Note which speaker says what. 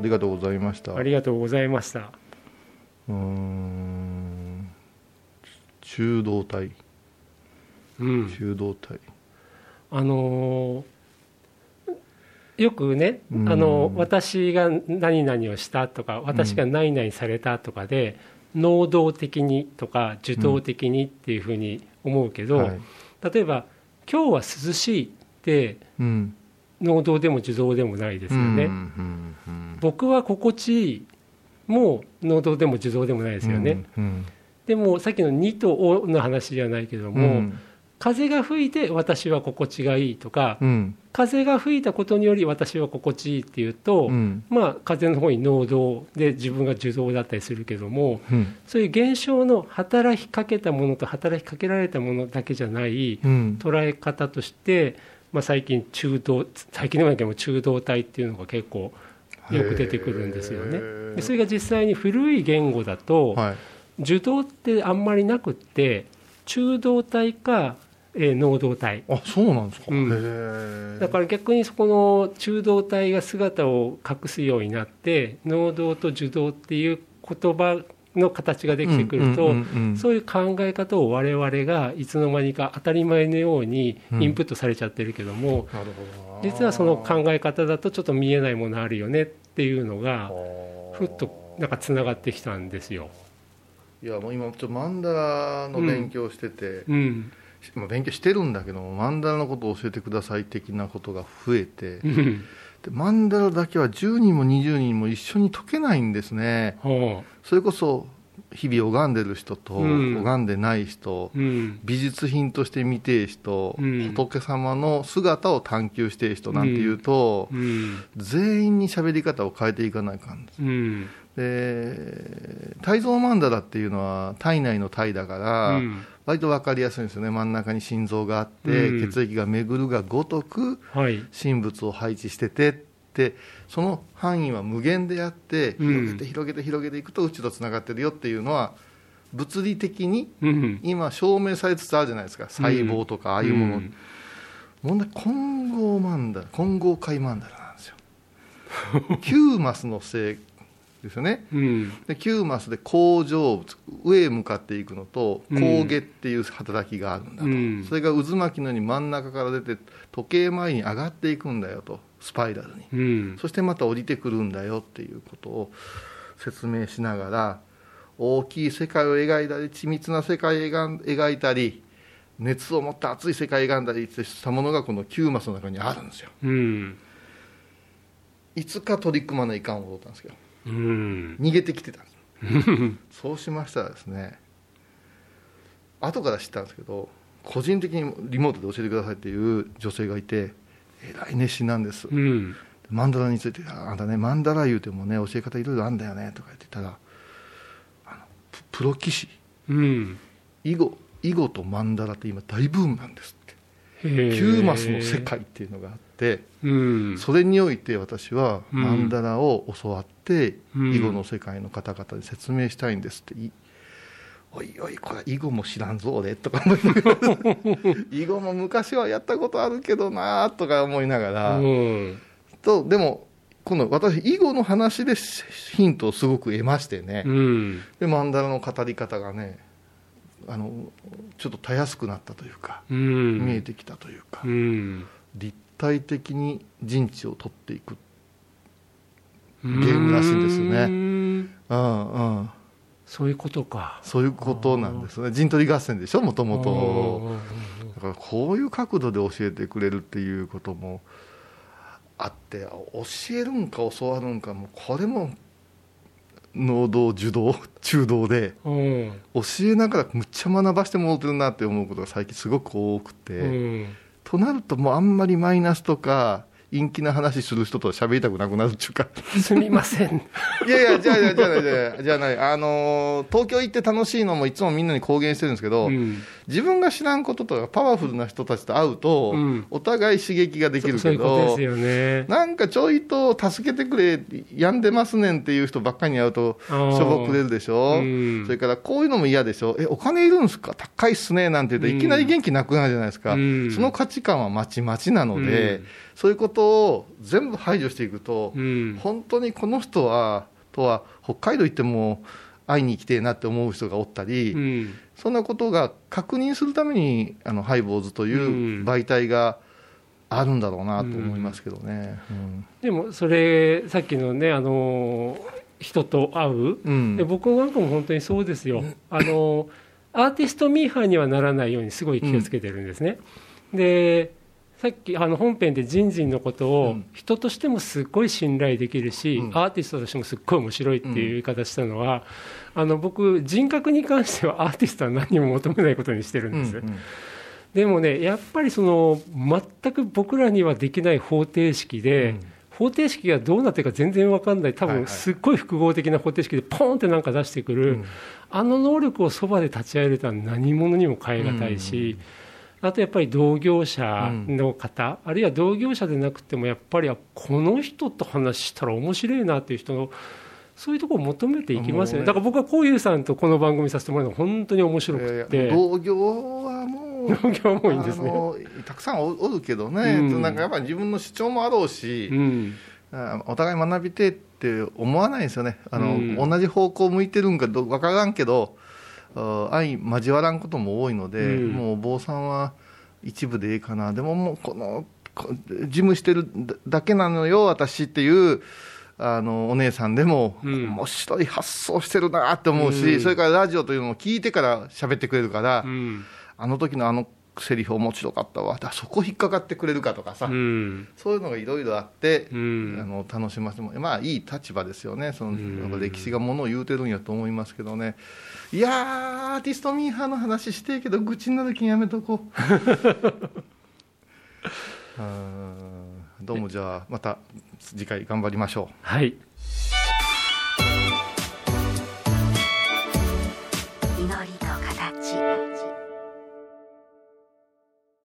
Speaker 1: ありがとうございました。
Speaker 2: ありがとうございました。
Speaker 1: うーん。中道体。
Speaker 2: うん。
Speaker 1: 中道体。
Speaker 2: あのーよくね、
Speaker 1: うん。
Speaker 2: あの私が何々をしたとか私が何々されたとかで、能動的にとか受動的にっていうふうに思うけど、
Speaker 1: はい。
Speaker 2: 例えば「今日は涼しい」って
Speaker 1: うん
Speaker 2: 能動でも受動でもないですよね、
Speaker 1: うんうんうん
Speaker 2: 僕は心地いいも能動でも受動でもないですよね、
Speaker 1: うん
Speaker 2: でもさっきの「に」と「お」の話じゃないけど
Speaker 1: うん。
Speaker 2: も、風が吹いて私は心地がいいとか、
Speaker 1: うん。
Speaker 2: 風が吹いたことにより私は心地いいっていうと、
Speaker 1: うん。
Speaker 2: まあ風の方に能動で自分が受動だったりするけども
Speaker 1: うん。
Speaker 2: そういう現象の働きかけたものと働きかけられたものだけじゃない
Speaker 1: うん。
Speaker 2: 捉え方として、まあ、最近中道最近でもないけども中道体っていうのが結構よく出てくるんですよね。でそれが実際に古い言語だと、
Speaker 1: はい。
Speaker 2: 受動ってあんまりなくって中道体か、えー能動体
Speaker 1: あそうなんですか、
Speaker 2: うん。だから逆にそこの中道体が姿を隠すようになって能動と受動っていう言葉の形ができてくると、
Speaker 1: うんうんうんうん。
Speaker 2: そういう考え方を我々がいつの間にか当たり前のようにインプットされちゃってるけども、
Speaker 1: どな。
Speaker 2: 実はその考え方だとちょっと見えないものあるよねっていうのがふっとなんかつながってきたんですよ。
Speaker 1: いやもう今ちょっとマンダラの勉強してて、
Speaker 2: うん。
Speaker 1: まあ勉強してるんだけどもマンダラのことを教えてください的なことが増えて
Speaker 2: うん
Speaker 1: でマンダラだけは10人も20人も一緒に解けないんですね。
Speaker 2: ほ
Speaker 1: それこそ日々拝んでる人と
Speaker 2: うん。
Speaker 1: 拝んでない人、
Speaker 2: ううん。
Speaker 1: 美術品として見てえ人、
Speaker 2: うん。
Speaker 1: 仏様の姿を探求してえ人なんていうと、
Speaker 2: うん。
Speaker 1: 全員に喋り方を変えていかないかんです。
Speaker 2: うん。
Speaker 1: で体蔵曼荼羅っていうのは体内の体だから、
Speaker 2: うん
Speaker 1: 割と分かりやすいんですよね。真ん中に心臓があって、
Speaker 2: うん。
Speaker 1: 血液が巡るがごとく
Speaker 2: はい。
Speaker 1: 神仏を配置しててってその範囲は無限であって
Speaker 2: うん。
Speaker 1: 広げて広げて広げていくと宇宙とつながってるよっていうのは物理的に
Speaker 2: うん。
Speaker 1: 今証明されつつあるじゃないですか。細胞とかああいうもの、
Speaker 2: うん。
Speaker 1: 問題混合曼荼羅混合界曼荼羅なんですよ。9マスの性ですよね。
Speaker 2: うん。
Speaker 1: で9マスで甲状物上へ向かっていくのと
Speaker 2: うん。
Speaker 1: 後下っていう働きがあるんだと、
Speaker 2: うん。
Speaker 1: それが渦巻きのように真ん中から出て時計回りに上がっていくんだよと。スパイラルに。
Speaker 2: うん。
Speaker 1: そしてまた降りてくるんだよっていうことを説明しながら大きい世界を描いたり緻密な世界を描いたり熱を持った熱い世界を描んだりしたものがこの9マスの中にあるんですよ。
Speaker 2: うん。
Speaker 1: いつか取り組まないかん思ったんですけど。
Speaker 2: うん
Speaker 1: 逃げてきてた。んですそうしましたらですね後から知ったんですけど個人的にリモートで教えてくださいっていう女性がいてえらい熱心なんです。
Speaker 2: うん。
Speaker 1: マンダラについて「あんたねマンダラ言うてもね教え方いろいろあんだよね」とか言ってたらあのププロ棋士。
Speaker 2: うん。
Speaker 1: 囲碁囲碁とマンダラって今大ブームなんです9マスの世界っていうのがあって
Speaker 2: うん。
Speaker 1: それにおいて私は
Speaker 2: うん。
Speaker 1: マンダラを教わって
Speaker 2: うん。
Speaker 1: 囲碁の世界の方々に説明したいんですって。いおいおいこれ囲碁も知らんぞ俺とか思いながら。囲碁も昔はやったことあるけどなとか思いながら、
Speaker 2: うん。
Speaker 1: とでも今度私囲碁の話でヒントをすごく得ましてね、
Speaker 2: うん。
Speaker 1: でマンダラの語り方がねあのちょっとたやすくなったというか、
Speaker 2: うん。
Speaker 1: 見えてきたというか、
Speaker 2: うん。
Speaker 1: 立体的に陣地を取っていく
Speaker 2: ゲ
Speaker 1: ゲームらしいんですよね。
Speaker 2: ね
Speaker 1: うんうん。
Speaker 2: そういうことか。
Speaker 1: そういうことなんですね。陣取り合戦でしょもともとだからこういう角度で教えてくれるっていうこともあって教えるんか教わるんかもうこれも能動受動 中動で
Speaker 2: うん。
Speaker 1: 教えながらむっちゃ学ばしてもらってるなって思うことが最近すごく多くて、
Speaker 2: うん。
Speaker 1: となるともうあんまりマイナスとか陰気な話する人とは喋りたくなくなるっていうか。
Speaker 2: すみません。
Speaker 1: いやいやじゃあじゃあじゃあじゃあじゃあないあのー東京行って楽しいのもいつもみんなに公言してるんですけど、
Speaker 2: うん
Speaker 1: 自分が知らんこととかパワフルな人たちと会うと、
Speaker 2: うん
Speaker 1: お互い刺激ができる
Speaker 2: そうい
Speaker 1: けど
Speaker 2: ね
Speaker 1: なんかちょいと助けてくれ病んでますねんっていう人ばっかりに会うとしょぼくれるでしょ、
Speaker 2: うん
Speaker 1: それからこういうのも嫌でしょえお金いるんですか高いっすねなんて言うと
Speaker 2: うん
Speaker 1: いきなり元気なくなるじゃないですか、
Speaker 2: うん
Speaker 1: その価値観はまちまちなので、
Speaker 2: うん
Speaker 1: そういうことことを全部排除していくと、
Speaker 2: うん。
Speaker 1: 本当にこの人はとは北海道行っても会いに来てえなって思う人がおったり、
Speaker 2: うん。
Speaker 1: そんなことが確認するためにあのハイボーズという媒体があるんだろうなと思いますけどね。
Speaker 2: でもそれさっきのねあの人と会う、
Speaker 1: うん。
Speaker 2: で僕なんかも本当にそうですよ、あのアーティストミーハーにはならないようにすごい気をつけてるんですね。でさっきあの本編でジンジンのこと
Speaker 1: う
Speaker 2: を
Speaker 1: ん。
Speaker 2: 人としてもすっごい信頼できるし、
Speaker 1: うん。
Speaker 2: アーティストとしてもすっごい面白いっていう言い方したのは、あの僕人格に関してはアーティストは何も求めないことにしてるんです、
Speaker 1: うん
Speaker 2: でもねやっぱりその全く僕らにはできない方程式で、
Speaker 1: うん。
Speaker 2: 方程式がどうなってるか全然わかんない。多分すっごい複合的な方程式でポーンってなんか出してくる、
Speaker 1: うん。
Speaker 2: あの能力をそばで立ち会えるとは何者にも代え難いし、あとやっぱり同業者の方、あるいは同業者でなくてもやっぱりあこの人と話したら面白いなっていう人のそういうところを求めていきますよね。だから僕はこういうさんとこの番組させてもらうのが本当に面白く
Speaker 1: いやい
Speaker 2: て
Speaker 1: や同業はもう
Speaker 2: 同業もいいんですね。
Speaker 1: たくさんおおるけどね、
Speaker 2: うん。
Speaker 1: なんかやっぱり自分の主張もあろうし、
Speaker 2: うん。
Speaker 1: あお互い学びてえって思わないんですよね。あの、
Speaker 2: うん。
Speaker 1: 同じ方向向いてるんか分からんけどあ相交わらんことも多いので、
Speaker 2: うん。
Speaker 1: もうお坊さんは一部でいいかな。でももうこのこ事務してるだだけなのよ私っていうあのお姉さんでも、
Speaker 2: うん。
Speaker 1: 面白い発想してるなって思うし、
Speaker 2: うん。
Speaker 1: それからラジオというのを聞いてから喋ってくれるから、
Speaker 2: うん。
Speaker 1: あの時のあのセリフ面白かったわ。だそこ引っかかってくれるかとかさ、
Speaker 2: うん。
Speaker 1: そういうのがいろいろあって、
Speaker 2: うん。
Speaker 1: あの楽しませてもまあいい立場ですよね。その、
Speaker 2: うん。
Speaker 1: 歴史がものを言うてるんやと思いますけどね。いやーアーティストミーハーの話してえけど愚痴になる気やめとこう。どうもじゃあまた次回頑張りましょう。
Speaker 2: はい